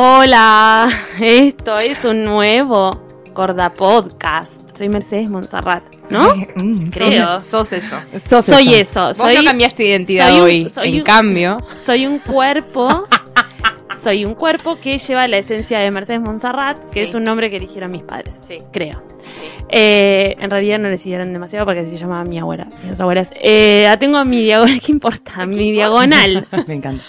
Hola, esto es un nuevo Gorda Podcast. Soy Mercedes Monserrat, ¿no? Mm, Creo. Sos, sos eso. Sos soy eso. Vos soy, no cambiaste de identidad soy un- hoy. soy en un- cambio, soy un cuerpo. soy un cuerpo que lleva la esencia de Mercedes Monserrat, que Sí. es un nombre que eligieron mis padres. Sí. Creo. Eh, en realidad no le siguieron demasiado porque así se llamaba mi abuela. Mis abuelas. Eh, la tengo mi diagonal. ¿Qué importa? Mi diagonal. Me encanta.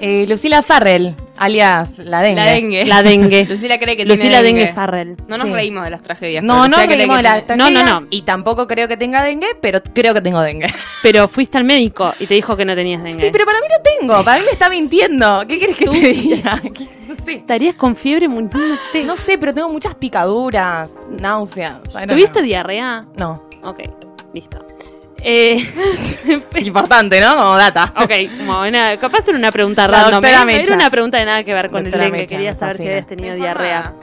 Eh, Lucila Farrell, alias La Dengue. la dengue. La dengue. Lucila cree que Lucila tiene Dengue Farrell. No nos Sí. reímos de las tragedias. No, no reímos de las tiene- No, no, tragedias no. Y tampoco creo que tenga dengue, pero creo que tengo dengue. Pero fuiste al médico y te dijo que no tenías dengue. Sí, pero para mí no tengo. Para mí me está mintiendo. ¿Qué quieres que te diga? No sé. Estarías con fiebre muriéndote. No sé, pero tengo muchas picaduras, náuseas. ¿Tuviste know. diarrea? No. Ok, listo. Eh, Importante, ¿no? Como data. ok, como una, capaz era una pregunta La random. doctora ¿eh? Mecha. Era una pregunta de nada que ver con Doctora el dengue. Mecha, Quería me saber si fascina. habías tenido diarrea.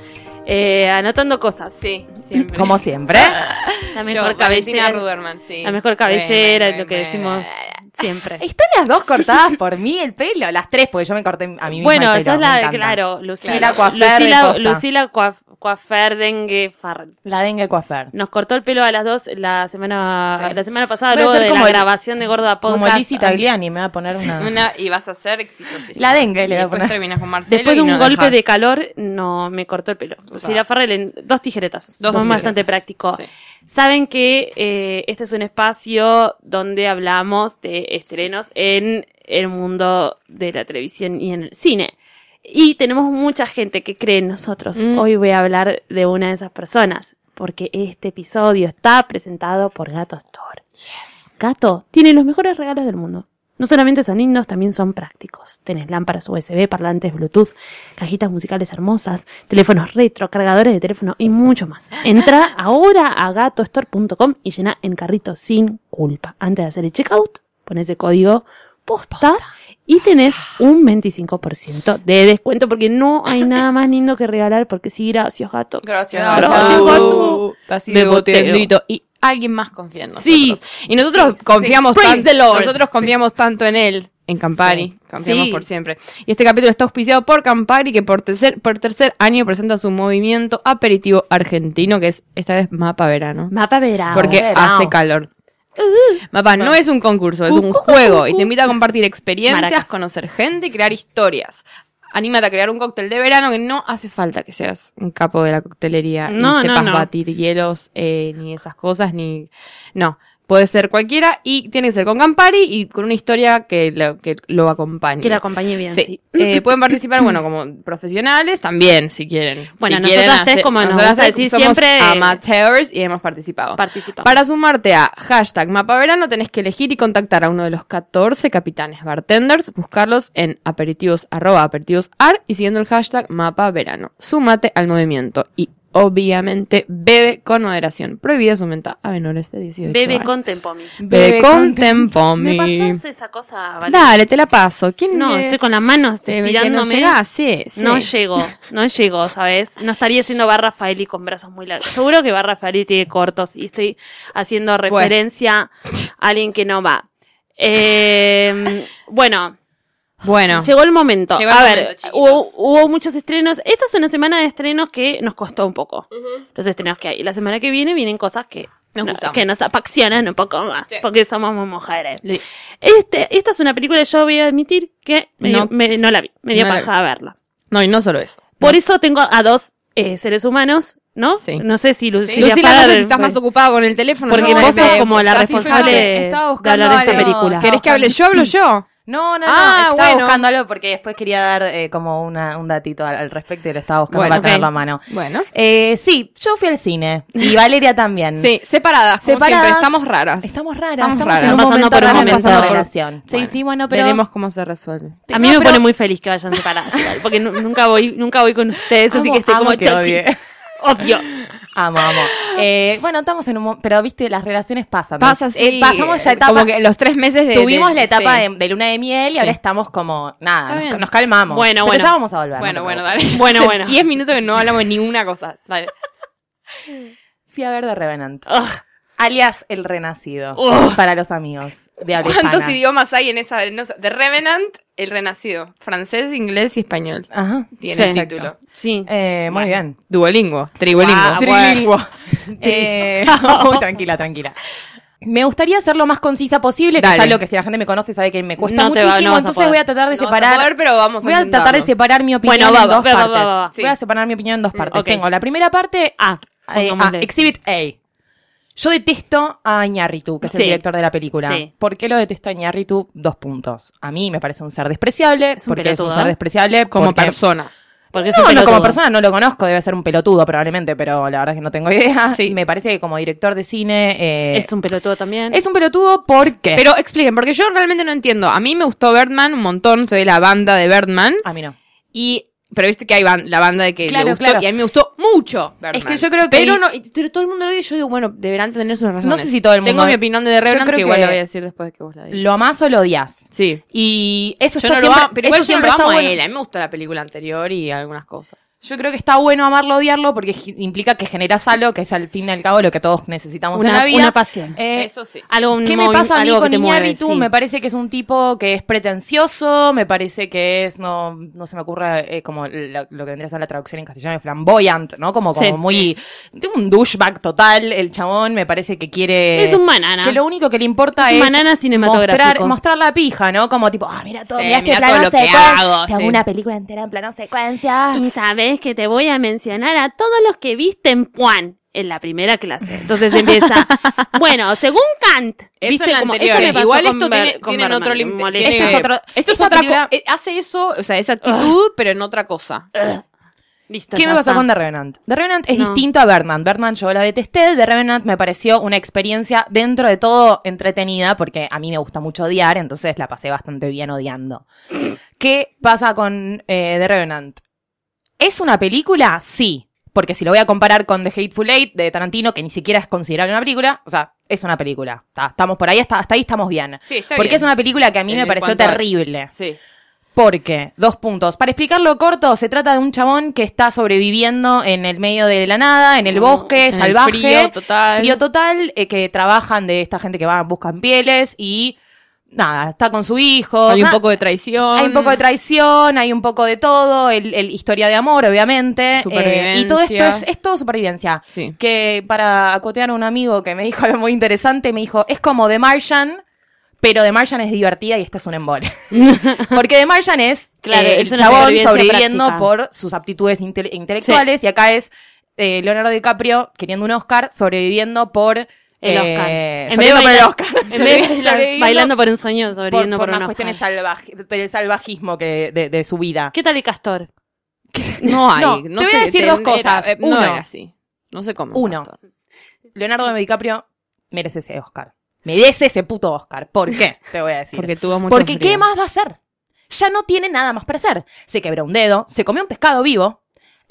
Eh, anotando cosas. Sí, siempre. Como siempre. La Yo, mejor Valentina cabellera. Ruderman, sí. La mejor cabellera, Bueno, lo que decimos siempre. Están las dos cortadas por mí el pelo. Las tres, porque yo me corté a mí misma Bueno, esa es me la, encanta. claro, Lucila, Claro. Coafer de Lucila, posta. Lucila Coaf- Coafer Dengue. La dengue coafer. Nos cortó el pelo a las dos la semana, Sí. la semana pasada, luego de como la el- grabación de Gorda Podcast. Como Lizzie Tagliani, me va a poner una... Una, y vas a ser exitosísima. La dengue le voy a después poner. terminas con Marcelo Después de un no golpe de calor, no me cortó el pelo. Lucila Farrell en dos tijeretazos. Dos Dos tijeretazos. bastante práctico. Sí. Saben que eh, este es un espacio donde hablamos de estrenos en el mundo de la televisión y en el cine. Y tenemos mucha gente que cree en nosotros. Mm. Hoy voy a hablar de una de esas personas. Porque este episodio está presentado por Gato Store. Gato tiene los mejores regalos del mundo. No solamente son lindos, también son prácticos. Tenés lámparas USB, parlantes Bluetooth, cajitas musicales hermosas, teléfonos retro, cargadores de teléfono y mucho más. Entra ahora a gatostore.com y llena en carrito sin culpa. Antes de hacer el checkout, pones el código posta y tenés un 25% de descuento porque no hay nada más lindo que regalar porque sí, gracias gato. Gracias, Gracias, gato. gato. Así Me de. Y alguien más confía en nosotros. Sí. Y nosotros confiamos tanto. Nosotros confiamos tanto en él. En Campari, Sí. confiamos Sí. por siempre. Y este capítulo está auspiciado por Campari, que por tercer, por tercer año presenta su movimiento aperitivo argentino, que es esta vez Mapa Verano. Mapa verano. Porque verano. hace calor. Mapa no es un concurso, es un juego y te invita a compartir experiencias, Maracas. conocer gente y crear historias. Anímate a crear un cóctel de verano que no hace falta que seas un capo de la coctelería No, ni no, sepas no. batir hielos, eh, ni esas cosas, ni... No, puede ser cualquiera y tiene que ser con Campari y con una historia que lo, que lo acompañe. Que la acompañe bien, Sí. sí. Eh, pueden participar, bueno, como profesionales también, si quieren. Bueno, Si nosotras quieren tres, hacer- como nos nosotras gusta decir somos siempre, eh, amateurs y hemos participado. Participamos. Para sumarte a hashtag Mapa Verano tenés que elegir y contactar a uno de los 14 capitanes bartenders, buscarlos en aperitivos arroba aperitivosar y siguiendo el hashtag Mapa Verano. Súmate al movimiento y obviamente bebe con moderación. Prohibida su venta a menores de 18 Bebe años. con Tempomi. Bebe Bebe con con Tempomi. ¿Me pasas esa cosa, Valeria? Dale, te la paso. ¿Quién No, le- estoy con las manos te- que no tirándome. llegás? Sí, sí. No llego, no llego, ¿sabes? No estaría haciendo Bar Rafaeli con brazos muy largos. Seguro que Bar Rafaeli tiene cortos y estoy haciendo referencia a alguien que no va. Eh, bueno, Bueno. llegó el momento. Llegó el a momento, ver, hubo, hubo muchos estrenos. Esta es una semana de estrenos que nos costó un poco. Los estrenos que hay. La semana que viene vienen cosas que Nos no, que nos apasionan un poco más, Sí. porque somos mujeres. Este, esta es una película que yo voy a admitir que me dio- No. me- no la vi, me dio No paja verla. No, y no solo eso. Por eso tengo a dos eh, seres humanos, ¿no? Sí. No sé si Lucía, Lucila, no sé si estás más ocupada con el teléfono. Porque vos me- sos como la responsable de, hablar de esta algo. película. ¿Querés que hable yo? Hablo yo. No, no, no. Ah, estaba bueno. buscando algo porque después quería dar eh, como una, un datito al, al respecto y lo estaba buscando Bueno, para tenerlo ok. a mano. Bueno. Eh, sí, yo fui al cine. Y Valeria también. Sí, separadas, como Separadas. siempre. Estamos raras. Estamos raras. Estamos Estamos, raras. en un Pasando por un momento. Por- relación. Sí, Bueno, sí, bueno, pero... Veremos cómo se resuelve. A mí No, me pero- pone muy feliz que vayan separadas, porque nu- nunca voy, nunca voy con ustedes, así que estoy como que chochi. Odio. Amo, amo. Eh, bueno, estamos en un... Pero, viste, las relaciones pasan. ¿no? Pasa así. Eh, pasamos ya etapa... Como que los tres meses de. Tuvimos de- la etapa sí. de, de luna de miel y ahora estamos como... Nada, nos, calmamos. Bueno, Pero bueno. ya vamos a volver. Bueno, no bueno, dale. Bueno, bueno. Diez minutos que no hablamos de ninguna cosa. Dale. Fui a ver The Revenant. Ugh. Alias El Renacido. Para los amigos de habla ¿Cuántos idiomas hay en esa? No The Revenant, El Renacido. Francés, inglés y español. Ajá. Tiene el título. Sí. Eh, muy bien. Duolingo. Tribolingo. Ah, Trilingüe. Eh, uy, tranquila, tranquila. Me gustaría ser lo más concisa posible, que Dale. es algo que si la gente me conoce sabe que me cuesta No te va- muchísimo, no a entonces voy a tratar de No a separar. poder, pero vamos a voy a tratar de separar mi opinión Bueno, va, en dos va, va, partes. va. Voy a separar mi opinión en dos partes. Tengo la primera parte, Ah, eh, ah, Exhibit A. Yo detesto a Iñárritu, que es Sí. el director de la película. Sí. ¿Por qué lo detesto a Iñárritu? Dos puntos. A mí me parece un ser despreciable. Es un porque es un ser despreciable Como porque- persona. porque es No, un no, como persona no lo conozco, debe ser un pelotudo probablemente, pero la verdad es que no tengo idea. Sí. Me parece que como director de cine eh, Es un pelotudo también. es un pelotudo porque... Pero expliquen, porque yo realmente no entiendo. A mí me gustó Birdman un montón, soy de la banda de Birdman. A mí no. Y. Pero viste que hay ban- la banda de que Claro, le gustó. claro. Y a mí me gustó mucho. Birdman. Es que yo creo que- Pero, no, pero todo el mundo lo dice. Yo digo, bueno, deberán tener sus razones. No sé si todo el mundo- Tengo mi opinión de The Revenant, que igual la voy a decir después de que vos la digas. Lo amás o lo odias. Sí. Y eso Yo está no siempre, lo amo, pero eso yo no siempre lo está a bueno. él. A mí me gustó la película anterior y algunas cosas. Yo creo que está bueno amarlo odiarlo porque implica que generas algo que es al fin y al cabo lo que todos necesitamos en Una- la vida. una pasión. Eh, Eso sí. Algo, un ¿Qué me pasa a mí algo con Iñárritu? sí. Me parece que es un tipo que es pretencioso, me parece que es, no, no se me ocurre eh, como lo que vendría a ser la traducción en castellano de flamboyant, ¿no? Como, como Sí. muy, tiene un douchebag total, el chabón me parece que quiere... Es un banana. Que lo único que le importa Es banana cinematográfico. Mostrar, mostrar la pija, ¿no? Como tipo, ah, mira todo, Sí, mira este plano todo lo que hago, Te hago sí. una película entera en plano secuencia. Y sabes que te voy a mencionar a todos los que viste en Juan en la primera clase. Entonces empieza, bueno, según Kant, Eso viste como anterior. eso me pasó Igual con esto Ber- tiene, con tienen Berman, otro tiene- Este es otro- Esto es otra película- eh, Hace eso, o sea, esa actitud, pero en otra cosa. Listo, ¿Qué me pasó está. con The Revenant? The Revenant es No. distinto a Birdman. Birdman yo la detesté, The Revenant me pareció una experiencia dentro de todo entretenida, porque a mí me gusta mucho odiar, entonces la pasé bastante bien odiando. ¿Qué pasa con eh, The Revenant? ¿Es una película? Sí. Porque si lo voy a comparar con The Hateful Eight de Tarantino, que ni siquiera es considerable una película, o sea, es una película. Está- estamos por ahí, hasta, hasta ahí estamos bien. Sí, está Porque bien. es una película que a mí En me pareció a- terrible. Sí. Porque, dos puntos. Para explicarlo corto, se trata de un chabón que está sobreviviendo en el medio de la nada, en el bosque, en el salvaje. frío total. Frío total, eh, que trabajan de esta gente que va, buscan pieles y nada, está con su hijo. Hay un poco de traición. hay un poco de traición, hay un poco de todo, el, el historia de amor, obviamente. eh, y todo esto es, es todo supervivencia. Sí. Que para acotear a un amigo que me dijo algo muy interesante, me dijo, es como The Martian, pero The Martian es divertida y esta es un embole. Porque The Martian es, Claro, eh, es el chabón sobreviviendo práctica. por sus aptitudes inte- intelectuales y acá es eh, Leonardo DiCaprio queriendo un Oscar sobreviviendo por... El eh, Oscar. En vez de sobreviviendo por el Oscar. En bailando por un sueño, por, sobreviviendo por por, unas un cuestiones Oscar. salvaje, del salvajismo que, de, de su vida. ¿Qué tal el castor? No hay. No, No, te voy a decir te- dos era- cosas. eh, no Uno. era así. No sé cómo. Uno. Leonardo DiCaprio merece ese Oscar. Merece ese puto Oscar. ¿Por qué? Te voy a decir. Porque tuvo mucho Porque frío. ¿qué más va a hacer? Ya no tiene nada más para hacer. Se quebró un dedo, se comió un pescado vivo,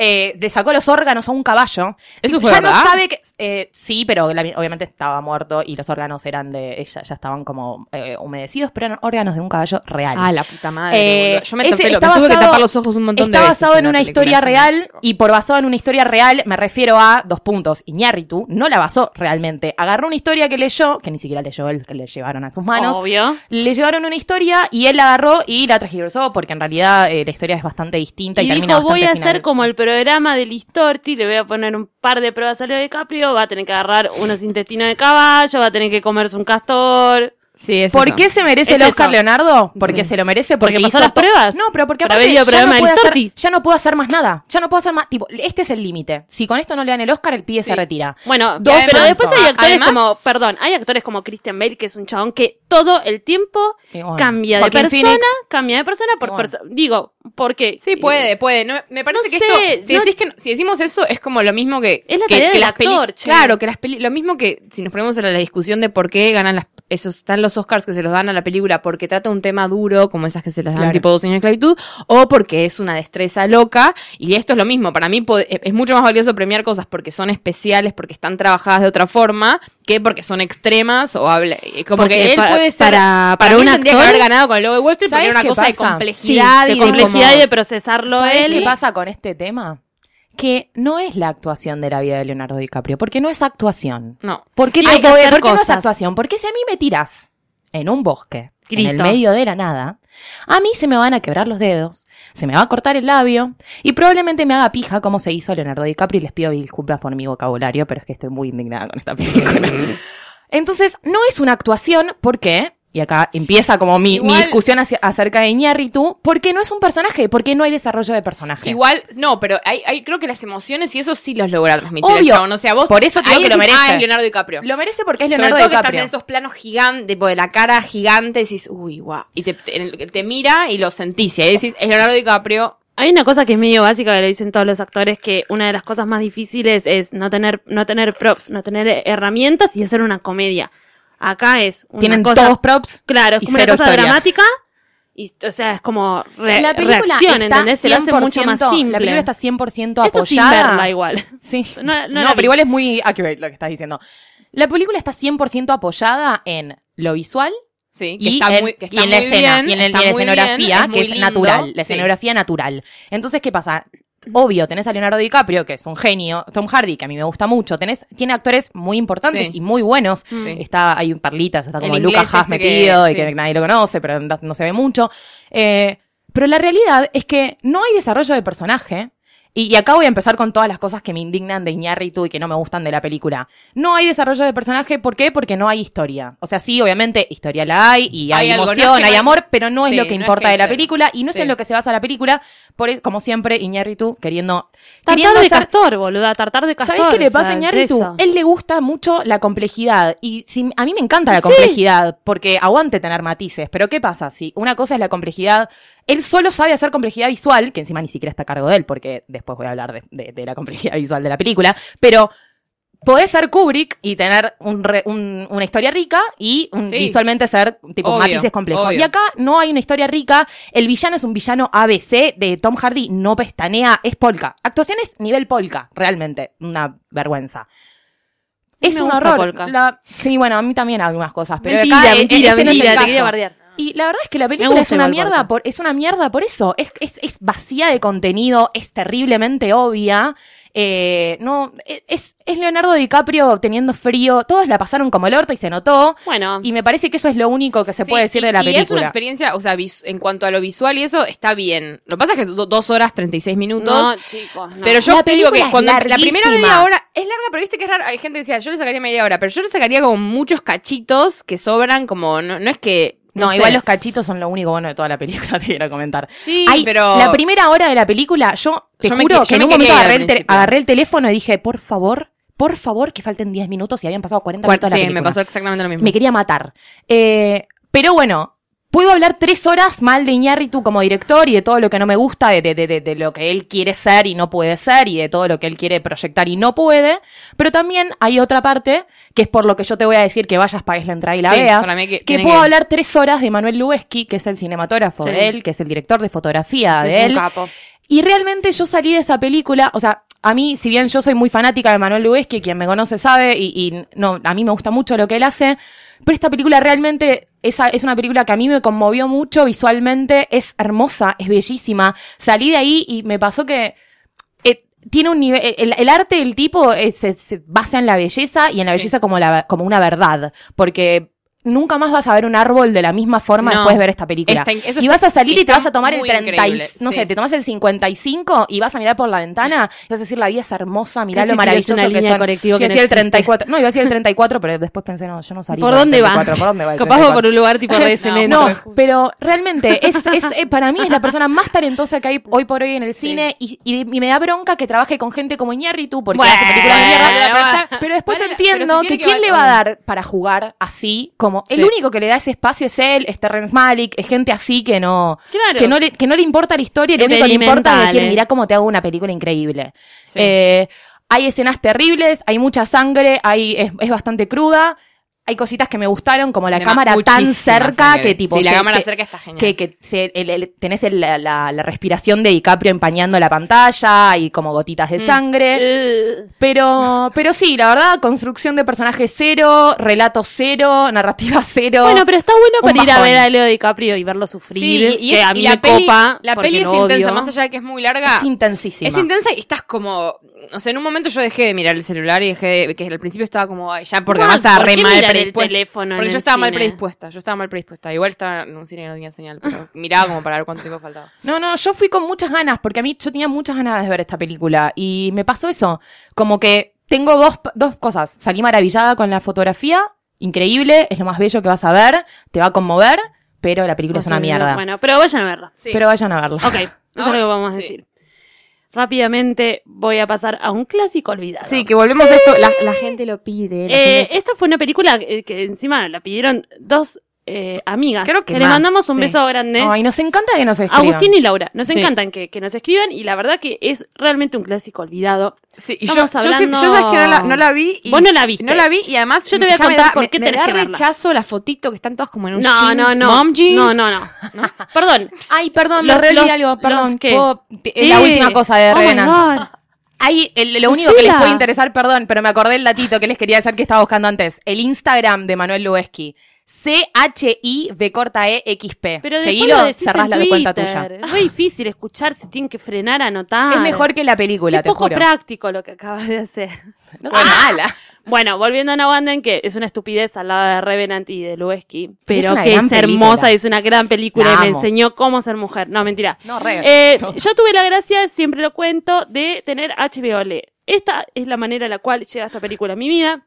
eh, le sacó los órganos a un caballo. ¿Eso fue ya verdad? no sabe que... eh, sí, pero la- obviamente estaba muerto y los órganos eran de... Ella ya estaban como eh, humedecidos, pero eran órganos de un caballo real. Ah, la puta madre. Yo me, ese tapé, está me tuve que basado- tapar los ojos un montón de Está veces. basado en una historia real y por basado en una historia real me refiero a dos puntos. Iñárritu no la basó realmente. Agarró una historia que leyó, que ni siquiera leyó él, que le llevaron a sus manos. Obvio. Le llevaron una historia y él la agarró y la transgiversó porque en realidad la historia es bastante distinta y, Y termina dijo, voy a bastante hacer final- como el programa de Listorti, le voy a poner un par de pruebas a Leo DiCaprio, va a tener que agarrar unos intestinos de caballo, va a tener que comerse un castor. Sí, es ¿Por eso. qué se merece Es el Oscar eso. Porque Porque se lo merece porque, Porque pasó hizo las pruebas. No, pero porque aparte ya no, de puede hacer, ya no puedo hacer más nada. Ya no puedo hacer más. Tipo, este es el límite. Si con esto no le dan el Oscar, el pibe se retira. Bueno, Dos, pero pero después hay actores además- como, perdón, hay actores como Christian Bale, que es un chabón que todo el tiempo bueno, cambia de persona, Phoenix. cambia de persona por bueno. persona. Digo, porque Sí, puede, puede. No, me parece no que sé, esto, si, no- decís que, si decimos eso, es como lo mismo que... Es la que, tarea que del las actor, che. Claro, que las peli lo mismo que si nos ponemos en la discusión de por qué ganan las... Esos, están los Oscars que se los dan a la película porque trata un tema duro, como esas que se las dan Claro. tipo dos años de esclavitud, o porque es una destreza loca, y esto es lo mismo. Para mí es mucho más valioso premiar cosas porque son especiales, porque están trabajadas de otra forma, que porque son extremas o habla... Como Porque que él puede ser... para- para, para un que actor- haber ganado con el lobo de Wall Street porque ¿Sabes era una qué cosa de pasa? Sí, de y complejidad como- y de procesarlo ¿Sabes él. qué pasa con este tema? Que no es la actuación de la vida de Leonardo DiCaprio, porque no es actuación. No. ¿Por qué, Hay que hacer por qué no es actuación? Porque si a mí me tiras en un bosque, en el medio de la nada, a mí se me van a quebrar los dedos, se me va a cortar el labio y probablemente me haga pija como se hizo Leonardo DiCaprio y les pido disculpas por mi vocabulario, pero es que estoy muy indignada con esta película. Entonces, no es una actuación, ¿por qué? Y acá empieza como mi, mi discusión hacia- acerca de Iñárritu, porque no es un personaje, porque no hay desarrollo de personaje. Igual, no, pero hay, hay, creo que las emociones y eso sí los logra transmitir el Obvio. chabón. O sea, vos. Por eso te digo ahí que lo decís, merece. Ah, es Leonardo DiCaprio. Lo merece porque es Sobre Leonardo todo que estás DiCaprio. en esos planos gigantes, tipo de la cara gigante, decís, uy, guau. Y te, te, te mira y lo sentís. Y ahí decís, es Leonardo DiCaprio. Hay una cosa que es medio básica que le dicen todos los actores que una de las cosas más difíciles es no tener no tener props, no tener herramientas y hacer una comedia. Acá es una Tienen cosa todos props. claro, es y como una cosa historia. dramática y o sea, es como re- La película reacción, está ¿entendés? Se lo hace mucho más 100%, simple. La película está 100% Esto sin apoyada. verla igual. Sí. No- No, no la vi. pero igual es muy accurate lo que estás diciendo. La película está 100% apoyada en lo visual Sí, que y, está en, muy, que y está la muy escena, bien, y en, el- está y en la escenografía, bien, que es lindo, natural, la sí. escenografía natural. Entonces, ¿qué pasa? Obvio, tenés a Leonardo DiCaprio, que es un genio, Tom Hardy, que a mí me gusta mucho, tenés, tiene actores muy importantes Sí. y muy buenos. Sí. Está, hay un perlitas, está como Lucas Haas este que- metido y sí. que nadie lo conoce, pero no, no se ve mucho. Eh, pero la realidad es que no hay desarrollo de personaje. Y, y acá voy a empezar con todas las cosas que me indignan de Iñárritu y que no me gustan de la película. No hay desarrollo de personaje, ¿por qué? Porque no hay historia. O sea, sí, obviamente, historia la hay y hay, emoción, no hay amor, pero no es lo que no es importa que de la película y no es en lo que se basa la película. Por e- como siempre, Iñárritu queriendo... Tartar queriendo de ser- castor, boluda, tartar de castor. ¿Sabes qué le o sea, pasa a es Iñárritu? Él le gusta mucho la complejidad. Y si, a mí me encanta la Sí. complejidad, porque aguante tener matices. Pero ¿qué pasa? Si una cosa es la complejidad, él solo sabe hacer complejidad visual, que encima ni siquiera está a cargo de él, porque después voy a hablar de, de- de la complejidad visual de la película. Pero podés ser Kubrick y tener un re- un- una historia rica y un- Sí. visualmente ser tipo Obvio, matices complejos. obvio. Y acá no hay una historia rica. El villano es un villano ABC de Tom Hardy, no pestanea, es polka. Actuaciones nivel polka, realmente. Una vergüenza. Es un horror. Polka. La- sí, bueno, a mí también algunas cosas, pero mentira, acá, mentira, este no es el mentira, te caso. quería bardear. Y la verdad es que la película es una mierda por, es una mierda por eso. Es, es, es vacía de contenido, es terriblemente obvia. Eh, no, es, es Leonardo DiCaprio teniendo frío. Todos la pasaron como el orto y se notó. Bueno, Y me parece que eso es lo único que se Sí, puede decir y- de la y película. es una experiencia, o sea, vis- en cuanto a lo visual y eso, está bien. Lo que pasa es que do- dos horas 36 minutos. no, chicos, no. Pero yo La te digo película que es cuando la primera media hora es larga, pero viste que es raro. Hay gente que decía, yo le sacaría media hora, pero yo le sacaría como muchos cachitos que sobran, como no, no es que. No, sé. igual los cachitos son lo único bueno de toda la película, te quiero comentar. Sí, Hay- pero. La primera hora de la película, yo te Yo juro que- en un momento agarré el, agarré teléfono y dije, por favor, por favor, que falten 10 minutos y habían pasado 40 Cuar- minutos de la sí, película. me pasó exactamente lo mismo. Me quería matar. Eh, pero bueno, puedo hablar tres horas mal de Iñárritu como director y de todo lo que no me gusta, de, de, de, de- lo que él quiere ser y no puede ser y de todo lo que él quiere proyectar y no puede. Pero también hay otra parte, que es por lo que yo te voy a decir que vayas, pagues la entrada y la Sí, veas, que que, puedo que- hablar tres horas de Manuel Lubezki, que es el cinematógrafo Sí. de él, que es el director de fotografía Es de un él. capo. Y realmente yo salí de esa película, o sea, a mí, si bien yo soy muy fanática de Manuel Lubezki, quien me conoce sabe, y, y no, a mí me gusta mucho lo que él hace, pero esta película realmente esa es una película que a mí me conmovió mucho visualmente, es hermosa, es bellísima. Salí de ahí y me pasó que eh, tiene un nivel, el, el arte del tipo eh, se, se basa en la belleza y en la Sí. belleza como, la, como una verdad, porque nunca más vas a ver un árbol de la misma forma No. después de ver esta película. Está in- eso y vas a salir y te vas a tomar el muy 30, y- increíble, no sé, te tomas el 55 y vas a mirar por la ventana y vas a decir la vida es hermosa, mirá lo maravilloso que de son. colectivo Sí, que no el existe. 34. No, iba a decir el 34, pero después pensé, no, yo no salí ¿Por dónde va? 34, ¿Por dónde va Capaz va 34? por un lugar tipo re cemento. No, pero realmente es, es eh, para mí es la persona más talentosa que hay hoy por hoy en el cine y, y- y me da bronca que trabaje con gente como Iñárritu porque Bueno, hace películas de mierda. Pero después entiendo pero si que quién le va a dar para jugar así como el Sí. único que le da ese espacio es él, es Terrence Malick, es gente así que no Claro. que no le que no le importa la historia, lo único que le importa es decir, mirá cómo te hago una película increíble. Sí. Eh, hay escenas terribles, hay mucha sangre, hay es, es bastante cruda. Hay cositas que me gustaron, como la cámara tan cerca sangre. que tipo Sí, la se- cámara se- cerca está genial. que, que se- el- el- tenés el- la, la- respiración de DiCaprio empañando la pantalla y como gotitas de Mm. sangre. Eh, Pero, pero sí, la verdad, construcción de personaje cero, relato cero, narrativa cero. Bueno, pero está bueno para ir a ver a Leo DiCaprio y verlo sufrir. Sí, y, y que es- a mí y la me peli, copa. La peli es lo intensa, odio. más allá de que es muy larga. es intensísima. Es intensa y estás como. O sea, en un momento yo dejé de mirar el celular y dejé de, que al principio estaba como. ay, ya, porque además estaba ¿por re mal mirar el predispuesta. teléfono en porque yo el estaba mal predispuesta. Yo estaba mal predispuesta. Igual estaba en un cine que no tenía señal, pero miraba como para ver cuánto tiempo faltaba. No, no, yo fui con muchas ganas, porque a mí yo tenía muchas ganas de ver esta película y me pasó eso, como que tengo dos, dos cosas, salí maravillada con la fotografía, increíble, es lo más bello que vas a ver, te va a conmover, pero la película es una mierda. Bueno, pero vayan a verla. Pero vayan a verla. Ok, eso es lo que vamos a Sí. decir. Rápidamente voy a pasar a un clásico olvidado. Sí, que volvemos a esto. La, la gente lo pide. la Eh, gente- esta fue una película que, que encima la pidieron dos eh, amigas. Creo que le más, mandamos un sí. beso grande. Ay, nos encanta que nos escriban. Agustín y Laura, nos Sí. encantan que, que nos escriban y la verdad que es realmente un clásico olvidado. Sí, y yo, estamos yo, sé- hablando- yo sabes que no la, no la vi. Y Vos no la viste. No la vi y además. Yo te voy a contar da- por qué me tenés da que verla. rechazo la fotito que están todas como en un No, jeans, no, no. mom jeans. No, no, no. Perdón. Ay, perdón, Los- olvidé los- algo, perdón. los que- ¿puedo- te- La Eh, última cosa de oh. Hay, el- lo único que les puede interesar, perdón, pero me acordé el datito que les quería decir que estaba buscando antes. El Instagram de Manuel Lubeski. C-H-I-V corta E X P. Pero Seguilo, lo cerrás la de cuenta tuya. Es muy difícil escuchar, se tienen que frenar, anotar. Es mejor que la película, Qué te poco juro. práctico lo que acabas de hacer. No soy mala. Bueno, volviendo a Nawanden, que es una estupidez al lado de Revenant y de Lubeski, pero que es hermosa película. y es una gran película La y me enseñó cómo ser mujer. No, mentira. No, re. Eh, yo tuve la gracia, siempre lo cuento, de tener HBO Le. Esta es la manera en la cual llega esta película a mi vida.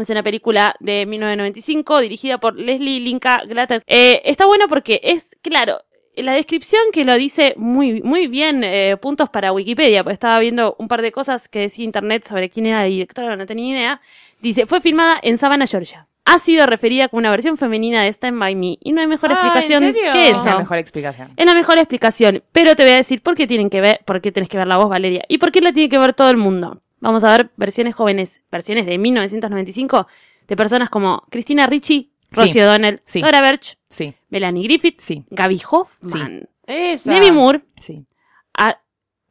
Es una película de 1995 dirigida por Leslie Linka Glatter. Eh, está bueno porque es, claro, la descripción que lo dice muy, muy bien, eh, puntos para Wikipedia, porque estaba viendo un par de cosas que decía internet sobre quién era la directora, no tenía idea. Dice, fue filmada en Savannah, Georgia. Ha sido referida como una versión femenina de Stand By Me. Y no hay mejor Ah, ¿en explicación que Es eso. la mejor explicación. Es la mejor explicación, pero te voy a decir por qué tienen que ver, por qué tenés que ver la voz, Valeria, y por qué la tiene que ver todo el mundo. Vamos a ver versiones jóvenes, versiones de 1995, de personas como Cristina Ricci, Rosie Sí, O'Donnell, sí. Dora Birch, Sí, Melanie Griffith. Gaby Hoffman. Demi Moore, a-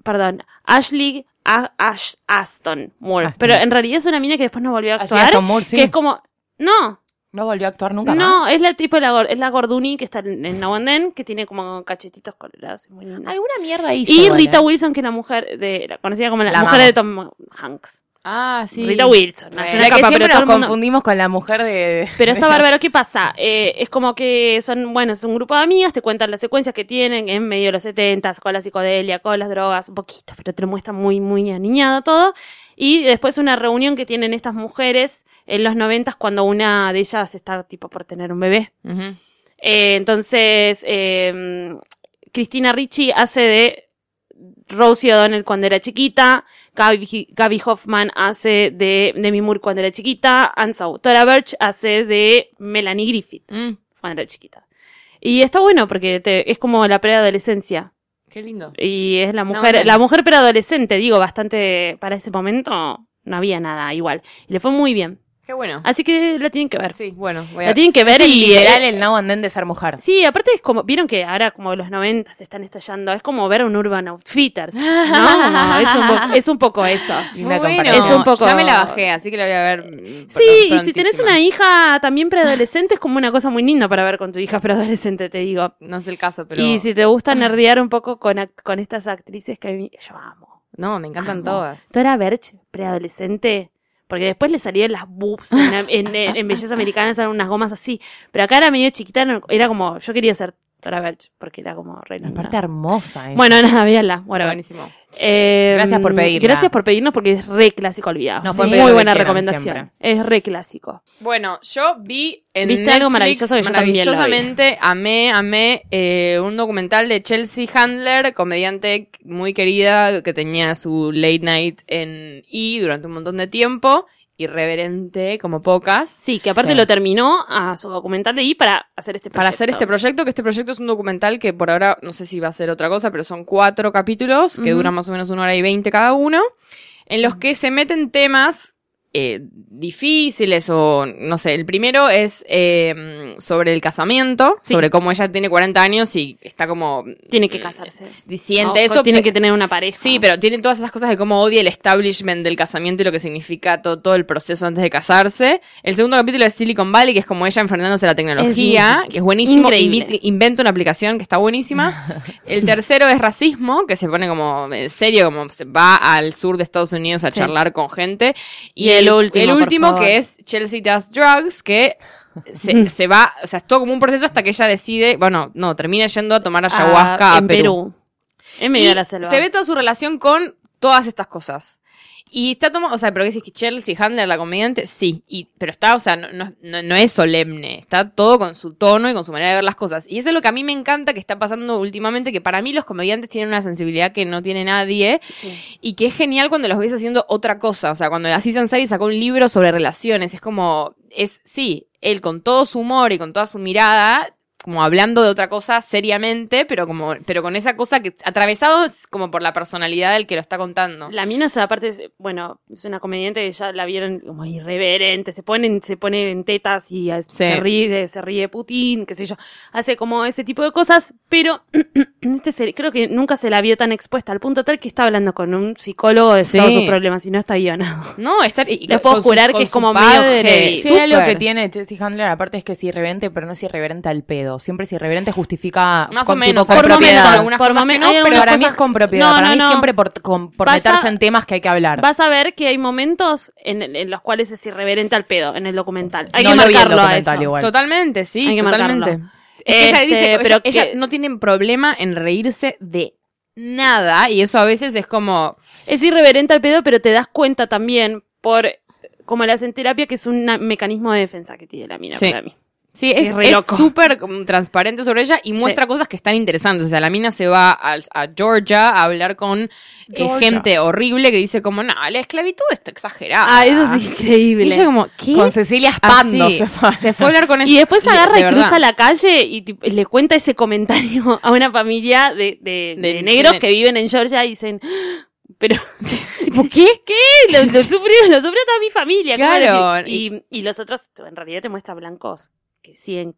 perdón, Ashley A- Ash- Aston Moore, Aston. pero en realidad es una mina que después no volvió a Ashley actuar, Aston Moore, sí. que es como, no, No volvió a actuar nunca más. no, es la tipo, la, es la Gorduni que está en, en Now and Then, que tiene como cachetitos colorados, muy linda. Alguna mierda hizo. Y Rita ¿eh? Wilson, que es la mujer de, la conocida como la, La mujer de. Tom Hanks. Ah, sí. Rita Wilson. La que capa, siempre pero nos mundo- confundimos con la mujer de... Pero está bárbaro, ¿qué pasa? Eh, es como que son, bueno, es un grupo de amigas, te cuentan las secuencias que tienen en medio de los 70 con la psicodelia, con las drogas, un poquito, pero te lo muestran muy, muy aniñado todo. Y después una reunión que tienen estas mujeres en los 90 cuando una de ellas está tipo por tener un bebé. Eh, entonces, eh, Cristina Ricci hace de Rosie O'Donnell cuando era chiquita, Gaby, Gaby Hoffman hace de Demi Moore cuando era chiquita, and so, Tora Birch hace de Melanie Griffith Mm, cuando era chiquita. Y está bueno porque te- es como la preadolescencia. Qué lindo. Y es la mujer, la mujer preadolescente, digo, bastante, para ese momento no había nada igual. Y le fue muy bien. Qué bueno. Así que la tienen que ver. Sí, bueno, voy a... La tienen que ver Es el y literal eh, el now and then de ser mujer. Sí, aparte es como, vieron que ahora como los 90 se están estallando, es como ver un Urban Outfitters, ¿no? No, es, un poco, es un poco eso. Linda bueno. Es un poco- Ya me la bajé, así que la voy a ver. mm, Sí, y si tenés una hija también preadolescente es como una cosa muy linda para ver con tu hija preadolescente, te digo. No sé el caso, pero. Y si te gusta nerdear un poco con, act- con estas actrices que a mí- yo amo. No, me encantan amo. todas. Tora Berch, preadolescente, Porque después le salían las boobs en, en, en- en Belleza Americana, eran unas gomas así. Pero acá era medio chiquita, era como, yo quería ser Tora Berch, porque era como re linda. Aparte hermosa. eh. Bueno, nada, véanla. Bueno, Buenísimo. Eh, Gracias por pedirla. Gracias por pedirnos porque es re clásico olvidado. Nos Sí. Muy buena recomendación. siempre. Es re clásico. Bueno, yo vi en Viste Netflix algo maravilloso que yo maravillosamente, amé, amé eh, un documental de Chelsea Handler, comediante muy querida que tenía su late night en E durante un montón de tiempo, irreverente como pocas. Sí, que aparte Sí. lo terminó a su documental de ahí para hacer este proyecto. Para hacer este proyecto, que este proyecto es un documental que por ahora no sé si va a ser otra cosa, pero son cuatro capítulos que Ujú. duran más o menos una hora y veinte cada uno, en los que se meten temas eh, difíciles o no sé. El primero es eh, sobre el casamiento, Sí. sobre cómo ella tiene 40 años y está como Tiene que casarse. diciente O- o eso. tiene que tener una pareja. Sí, pero tiene todas esas cosas de cómo odia el establishment del casamiento y lo que significa to- todo el proceso antes de casarse. El segundo capítulo es Silicon Valley, que es como ella enfrentándose a la tecnología, Es que es buenísimo. increíble. Inventa una aplicación que está buenísima. El tercero es racismo, que se pone como en serio, como se va al sur de Estados Unidos a Sí. charlar con gente. Y el último, el último que es Chelsea Does Drugs, que se, se va, o sea, es todo como un proceso hasta que ella decide, bueno, no, termina yendo a tomar ayahuasca Ah, a en Perú. Perú. En medio Y de la selva. Se ve toda su relación con todas estas cosas. Y está tomando, o sea, pero que dices que Chelsea Handler, la comediante, sí, y, pero está, o sea, no, no, no- es solemne, está todo con su tono y con su manera de ver las cosas. Y eso es lo que a mí me encanta que está pasando últimamente, que para mí los comediantes tienen una sensibilidad que no tiene nadie, Sí. y que es genial cuando los ves haciendo otra cosa. O sea, cuando Aziz Ansari sacó un libro sobre relaciones, es como, es, sí, él con todo su humor y con toda su mirada, como hablando de otra cosa seriamente, pero como, pero con esa cosa que, atravesado es como por la personalidad del que lo está contando. La mina, sea, aparte, es- bueno, es una comediante que ya la vieron como irreverente, se pone, en- se pone en tetas y se ríe, se ríe Putin, qué sé yo, hace como ese tipo de cosas, pero este se- creo que nunca se la vio tan expuesta, al punto tal que está hablando con un psicólogo de Sí. todos sus problemas y no está guionado. No, está, y- Les puedo jurar que es como medio padre. heavy. Sí, algo que tiene Chelsea Handler, aparte es que es irreverente, pero no es irreverente al pedo. Siempre es irreverente, justifica Más con, o menos, tipo, con por propiedad. momentos, por cosas que momen- no, Pero para mí es con propiedad. No, para no, mí no. siempre por, con- por a- meterse en temas que hay que hablar. Vas a ver que hay momentos en, en los cuales es irreverente al pedo en el documental. Hay No que lo vi el marcarlo a eso. igual. Totalmente, sí, Hay que totalmente. marcarlo. Es que ella Este, dice, pero ella, ella que- no tiene problema en reírse de nada, y eso a veces es como, Es irreverente al pedo, pero te das cuenta también por como le hacen terapia que es un mecanismo de defensa que tiene la mina Sí. para mí. Sí, es súper como, transparente sobre ella y muestra cosas que están interesantes. O sea, la mina se va a, a Georgia a hablar con eh, gente horrible que dice como, no, la esclavitud está exagerada. Ah, eso es Y increíble. ella como, ¿qué? Con Cecilia Spando Así. se fue. Se fue a hablar con ella. Y después agarra de y cruza la calle y tipo, le cuenta ese comentario a una familia de, de- negros que viven en Georgia y dicen, "Ah, pero, tipo, ¿qué? ¿Qué? Lo, lo sufrió, lo sufrió toda mi familia. ¿cómo Claro, decir? Y, y los otros, en realidad te muestra blancos que siguen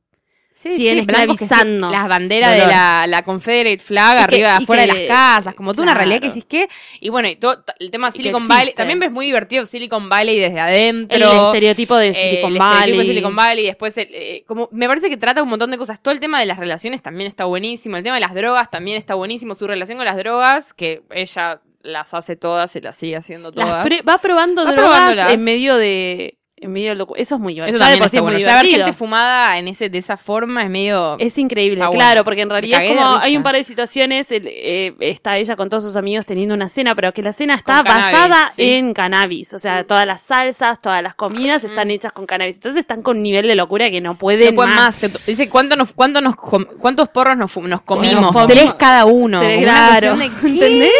Sí, siguen esclavizando. sí, las banderas de la, la Confederate flag Y que- arriba, y afuera de las casas, como toda una realidad que decís que. Y bueno, y todo el tema Y Silicon. Valley, también es muy divertido Silicon Valley desde adentro. el estereotipo de Eh, Silicon el estereotipo de Silicon Valley, después, el, eh, como, me parece que trata un montón de cosas. Todo el tema de las relaciones también está buenísimo. El tema de las drogas también está buenísimo. Su relación con las drogas, que ella las hace todas, se las sigue haciendo todas. va probando Va drogas probándolas. en medio de. En medio Eso es muy divertido. Eso también por sí es muy bueno. Ya ver gente fumada en ese, de esa forma es medio... Es increíble, claro, bueno. porque en realidad es como hay un par de situaciones, el- eh, está ella con todos sus amigos teniendo una cena, pero que la cena está Con cannabis, basada sí. en cannabis, o sea, todas las salsas, todas las comidas están hechas con cannabis, entonces están con un nivel de locura que no pueden, No pueden más. más. Dice, ¿cuánto nos, cuánto nos, ¿cuántos porros nos, nos comimos? Nos comimos. Tres cada uno. Tres, claro, de- ¿entendés?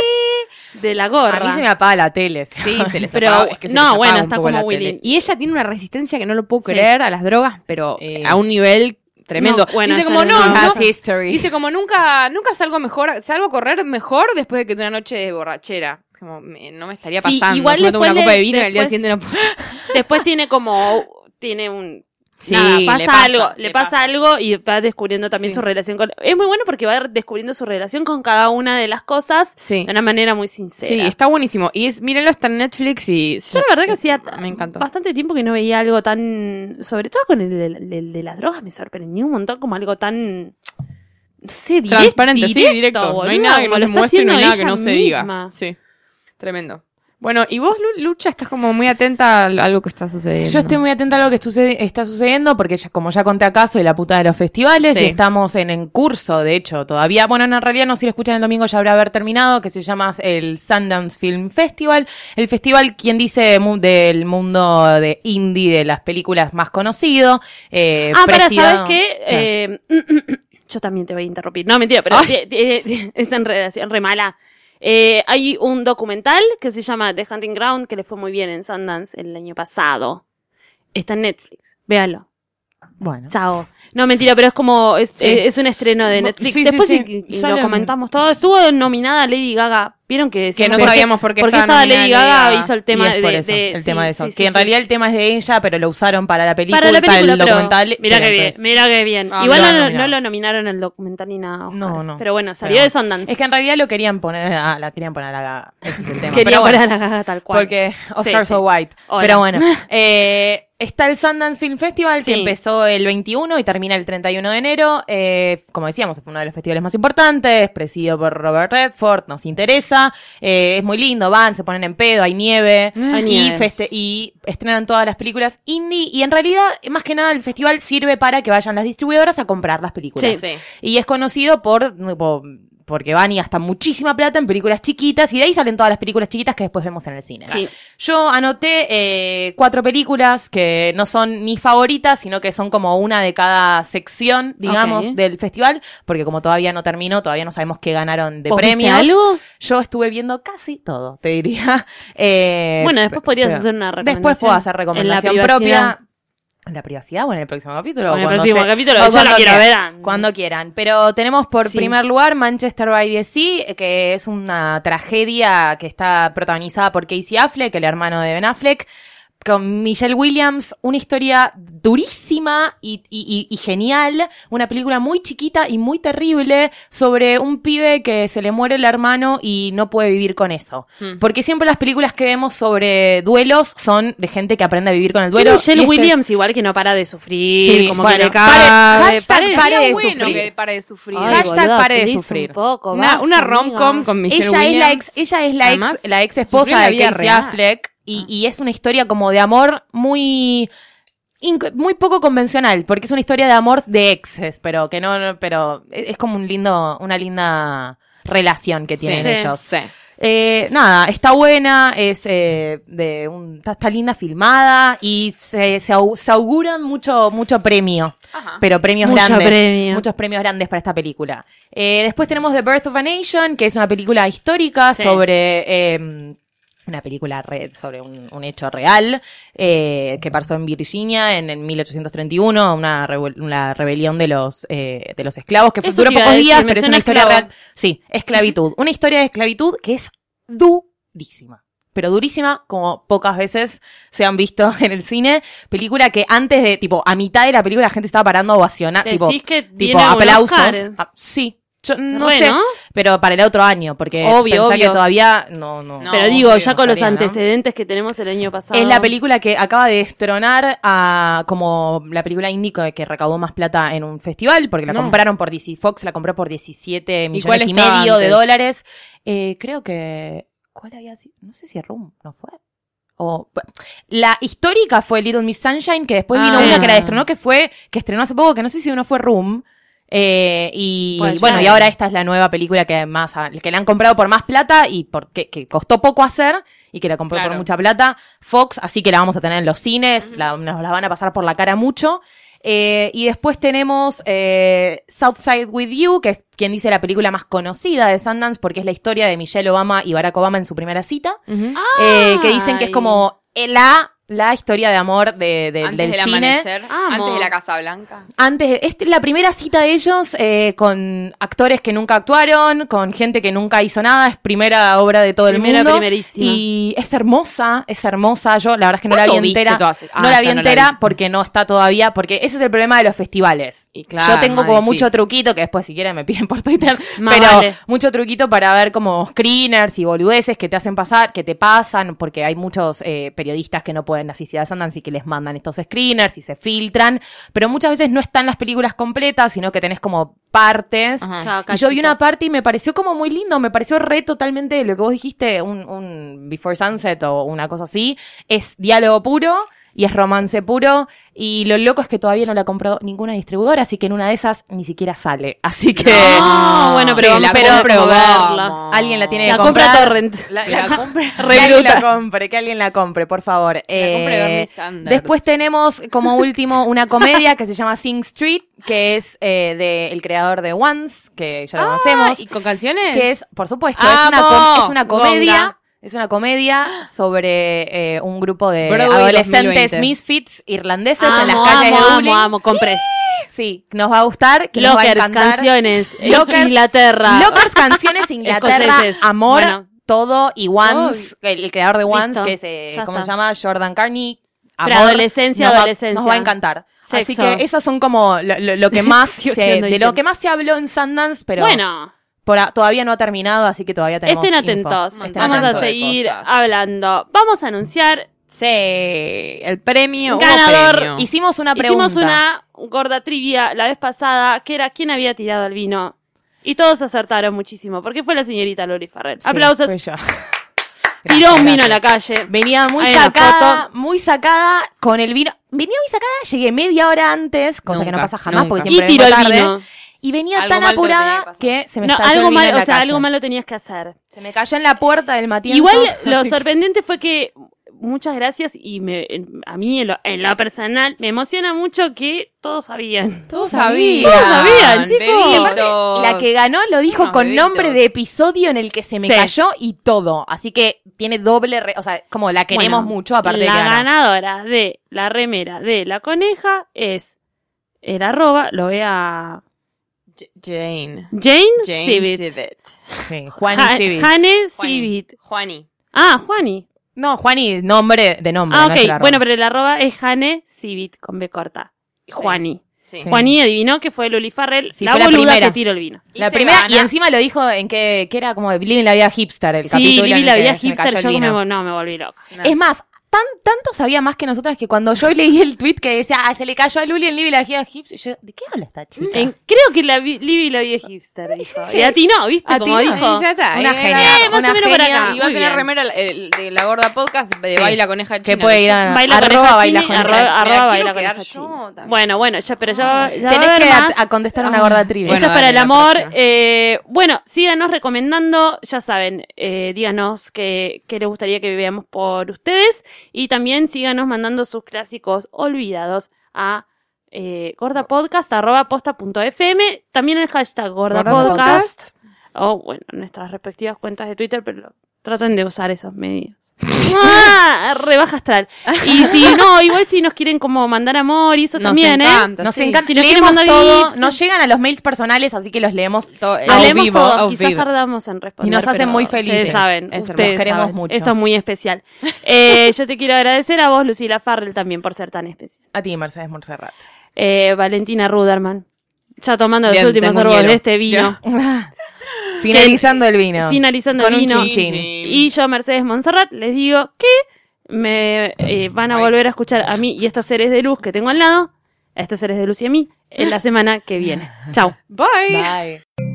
De la gorra. A mí se me apaga la tele. Sí, se les Pero, apagaba- es que se no, les bueno, está como Willy. Y ella tiene una resistencia que no lo puedo creer a las drogas, pero Eh. a un nivel tremendo. No, bueno, dice como, no history. dice como nunca, nunca salgo mejor, salgo a correr mejor después de que una noche de borrachera. Como, me- no me estaría Sí, pasando. igual Yo me tomo una después copa de vino y al día después- siguiente no puedo. Después tiene como, tiene un... Sí, nada, le pasa, pasa, algo, le pasa, pasa. algo y va descubriendo también Sí. su relación con... Es muy bueno porque va descubriendo su relación con cada una de las cosas Sí. de una manera muy sincera. Sí, está buenísimo. Y es, mírenlo, está en Netflix y... Yo la verdad que hacía Me encantó. bastante tiempo que no veía algo tan, sobre todo con el de, el de las drogas, me sorprendió un montón como algo tan, no sé, directo, Transparente, sí, directo. no hay nada que no se muestre no hay nada que no se diga. Sí, tremendo. Bueno, y vos, Lu- Lucha, estás como muy atenta a algo que está sucediendo. Yo estoy muy atenta a lo que sucede- está sucediendo porque ya- como ya conté acá soy la puta de los festivales Sí. y estamos en, en curso, de hecho, todavía, bueno, en realidad no si lo escuchan el domingo ya habrá haber terminado, que se llama el Sundance Film Festival, el festival quien dice mu- del mundo de indie de las películas más conocido. Eh, Ah, para, presidido- ¿sabes qué? Eh, yo también te voy a interrumpir. No, mentira, pero te- es en relación re mala. Eh, hay un documental que se llama The Hunting Ground que le fue muy bien en Sundance el año pasado. Está en Netflix. Véalo. Bueno. Chao. No, mentira, pero es como, es, Sí. eh, es un estreno de Netflix. sí, sí, Después sí. y- lo en- comentamos todo. Estuvo nominada Lady Gaga. ¿Vieron que Que no sabíamos por qué porque estaba estaba Lady Gaga Gaga. hizo el tema de, eso, de- el sí, tema de eso. sí, que sí, en sí. realidad el tema es de ella, pero lo usaron para la película, para la el pero documental. mira qué bien, mira qué bien. Ah, Igual no, no lo nominaron al documental ni nada. No, Oscars. no. Pero bueno, salió Pero de. Sundance. Es que en realidad lo querían poner, ah, la querían poner a la Gaga. Ese es el tema. Quería Pero bueno. poner a la Gaga tal cual. Porque Oscar Sí, so sí. white. Pero bueno, eh, está el Sundance Film Festival que Sí. empezó el 21 y termina el 31 de enero. Eh, como decíamos, fue uno de los festivales más importantes, presidido por Robert Redford, nos interesa. Eh, es muy lindo, van, se ponen en pedo, hay nieve. Hay y, nieve. feste- y estrenan todas las películas indie. Y en realidad, más que nada, el festival sirve para que vayan las distribuidoras a comprar las películas. Sí. Y es conocido por, por- porque van y gastan muchísima plata en películas chiquitas y de ahí salen todas las películas chiquitas que después vemos en el cine. Sí. Yo anoté eh, cuatro películas que no son mis favoritas, sino que son como una de cada sección, digamos, del festival, porque como todavía no terminó, todavía no sabemos qué ganaron de ¿Vos viste premios. algo? Yo estuve viendo casi todo, te diría. Eh, Bueno, después podrías pero- hacer una Después recomendación puedo hacer recomendación propia. ¿En la privacidad o en el próximo capítulo? O en el Cuando próximo se- capítulo, o yo la cuando quiero quieran. ver. Cuando quieran. Pero tenemos por Sí. primer lugar Manchester by the Sea, que es una tragedia que está protagonizada por Casey Affleck, el hermano de Ben Affleck, con Michelle Williams, una historia durísima y, y- y- y genial, una película muy chiquita y muy terrible sobre un pibe que se le muere el hermano y no puede vivir con eso. Hmm. Porque siempre las películas que vemos sobre duelos son de gente que aprende a vivir con el duelo. Michelle este- Williams igual que no para de sufrir, Sí, como bueno, que le hashtag pare- pare de Sería bueno sufrir. que pare de sufrir. Ay, Hashtag boluda, pare de sufrir. Un poco, Una, una rom-com con Michelle ella es la Williams. ex, ella es la Además, ex, la ex esposa de Casey. Affleck y, y es una historia como de amor muy muy poco convencional porque es una historia de amor de exes pero que no no- pero es es como un lindo una linda relación que tienen Sí. ellos Sí. eh, nada, está buena, es eh, de un, está, está linda filmada y se, se, se auguran mucho, mucho premio. Ajá. Pero premios Mucho grandes. premio. Muchos premios grandes para esta película. Eh, después tenemos The Birth of a Nation, que es una película histórica Sí. sobre eh, una película re- sobre un, un hecho real eh, que pasó en Virginia en, en 1831, una, revuel- una rebelión de los eh, de los esclavos que fue, duró pocos decir, días, pero es una historia esclavo. real. Sí, esclavitud. Una historia de esclavitud que es durísima. Pero durísima, como pocas veces se han visto en el cine. Película que antes de, tipo, a mitad de la película la gente estaba parando a ovacionar. Tipo, que tipo aplausos. Ah, sí. Yo no Re, sé. ¿no? Pero para el otro año, porque Obvio, pensá obvio. que todavía no, no. No, Pero digo, obvio, ya con los estaría, ¿no? antecedentes que tenemos el año pasado. Es la película que acaba de destronar a como la película índico que recaudó más plata en un festival, porque la No. compraron por DC Fox, la compró por 17 cuál millones y, medio de dólares. Eh, creo que. ¿Cuál había sido? No sé si Room, ¿no fue? O, la histórica fue Little Miss Sunshine, que después vino Ah. una que la destronó, que fue, que estrenó hace poco, que no sé si uno fue Room. Eh, y Pues bueno, y ahora esta es la nueva película que más, que le han comprado por más plata y porque, que costó poco hacer y que la compró Claro. por mucha plata. Fox, así que la vamos a tener en los cines, la- nos la van a pasar por la cara mucho. Eh, y después tenemos eh, Southside With You, que es quien dice la película más conocida de Sundance, porque es la historia de Michelle Obama y Barack Obama en su primera cita. Ujú. Eh, que dicen que es como la, la historia de amor de, de- antes del del cine. amanecer, antes de la Casa Blanca. Antes, de- es la primera cita de ellos eh, con actores que nunca actuaron, con gente que nunca hizo nada, es primera obra de todo Primera, el mundo. primerísima. Y es hermosa, es hermosa. Yo la verdad es que no la vi ¿Cuándo viste entera. todas? Ah, no la esta vi no entera porque no está todavía, porque ese es el problema de los festivales. Y claro, Yo tengo como difícil. mucho truquito que después si quieren me piden por Twitter, Más pero vale. mucho truquito para ver como screeners y boludeces que te hacen pasar, que te pasan, porque hay muchos eh, periodistas que no pueden asistir a Sundance y que les mandan estos screeners y se filtran, pero muchas veces no están las películas completas, sino que tenés como partes. Ajá. Y yo vi una parte y me pareció como muy lindo, me pareció re totalmente lo que vos dijiste, un, un Before Sunset o una cosa así. Es diálogo puro y es romance puro. Y lo loco es que todavía no la compró ninguna distribuidora, así que en una de esas ni siquiera sale. Así que. No, bueno, pero Sí, vamos la a compro, verla. vamos. Alguien la tiene La que compra comprar. Torrent. La, La la- compra- que alguien la compre, que alguien la compre, por favor. Eh, compre Bernie Sanders. después tenemos como último una comedia que se llama Sing Street, que es eh, de el creador de Once, que ya lo Ah, conocemos. ¿Y con canciones? que es, por supuesto, es una, es una comedia. Gonga. Es una comedia sobre eh, un grupo de Broadway adolescentes 2020. misfits irlandeses en las Amo, calles amo, de amo, Dublín. amo, compré. Sí, nos va a gustar, que nos va a Lockers, encantar. canciones, eh, Lockers- Inglaterra. Lockers, canciones, Inglaterra, Escoceses. amor, Bueno. todo y Once, el, el creador de Once, que es, eh, ¿cómo está. se llama? Jordan Carney. Preadolescencia, nos va- adolescencia. Nos va a encantar. Así Sexo. que esas son como lo, lo- lo que más se, de lo que más se habló en Sundance, pero bueno, por a- todavía no ha terminado, así que todavía tenemos estén info. atentos. Estén Vamos a atentos seguir hablando. Vamos a anunciar. Sí, el premio. Ganador. premio. Hicimos una pregunta. Hicimos una gorda trivia la vez pasada que era quién había tirado el vino. Y todos acertaron muchísimo, porque fue la señorita Loli Farrell. Sí, Aplausos. fue yo. Tiró un vino a la calle. Venía muy Hay sacada, muy sacada con el vino. Venía muy sacada, llegué media hora antes, cosa que no pasa jamás nunca. porque Y siempre tiró vengo el tarde. vino. Y venía Algo tan apurada que se me No, estalló el algo vino mal, en la o sea, calle. algo malo tenías que hacer. Se me cayó en la puerta del Matías. Igual lo sorprendente fue que muchas gracias y me, a mí en lo, en lo personal me emociona mucho que todos sabían. Todos sabían. Todos sabían, chicos. Y aparte, la que ganó lo dijo con bebitos. nombre de episodio en el que se me Sí. cayó y todo. Así que tiene doble, re- o sea, como la queremos Bueno, mucho, aparte de La que ganó. ganadora de la remera de la coneja es el arroba, lo voy a Jane. Jane, Jane Civit. Civit. Sí, Juani Ja- Civit. Jane Juani. Civit. Juani. Ah, Juani. No, Juani, nombre de nombre. Ah, no es el ok. Bueno, pero el arroba es Jane Civit con B corta. Juani. Sí. Sí. Juani adivinó que fue Luli Farrell, Sí, la fue la boluda primera. que tiró el vino. Y La primera, gana- y encima lo dijo en que, que era como Living la vida hipster el Sí, capítulo. viví en la vida hipster, yo me, no, me volví loca. No. Es más, tan, tanto sabía más que nosotras que cuando yo leí el tweet que decía, ah, se le cayó a Luli el Living la vida hipster, yo, ¿de qué habla esta chica? En- creo que la vi- Libby la vida hipster, dijo. Y atinó, ¿viste? Como Atinó. dijo. Ya está. Una y genia, era- Eh, más una o menos por genia. acá. Y va a Muy tener bien. remera el- de la gorda podcast de Sí. Baila Coneja China. Que puede ir a Baila arroba coneja baila coneja. arroba, Me la arroba quiero baila quedar coneja yo china. también. Bueno, bueno, ya, pero ya, ya va a Tenés haber que más. a, a contestar una gorda trivia. Bueno, Esto es para dale, el la amor. próxima. Eh, bueno, síganos recomendando, ya saben, eh, díganos qué, qué les gustaría que veamos por ustedes y también síganos mandando sus clásicos olvidados a eh, gordapodcast.posta.fm, también el hashtag gordapodcast o bueno, nuestras respectivas cuentas de Twitter, pero traten de usar esos medios. ¡Ah! Rebaja astral. Y si no, igual si nos quieren como mandar amor y eso Nos también, ¿eh? Nos sí. encanta, Si nos quieren mandar todo, gifs. nos llegan a los mails personales, así que los leemos To- eh, leemos vivo, todos, au quizás vivo. tardamos en responder. Y nos hacen muy felices. Ustedes saben, Es ustedes Queremos saben. mucho. Esto es muy especial. Eh, yo te quiero agradecer a vos, Lucila Farrell, también por ser tan especial. a ti, Mercedes Montserrat. Eh, Valentina Ruderman, ya tomando los últimos sorbos de este vino. Finalizando el vino. Finalizando Con el un vino. chin chin. Y yo, Mercedes Monserrat, les digo que me eh, van a Ay. volver a escuchar a mí y estos seres de luz que tengo al lado, a estos seres de luz y a mí, en la semana que viene. Chao. Bye. Bye.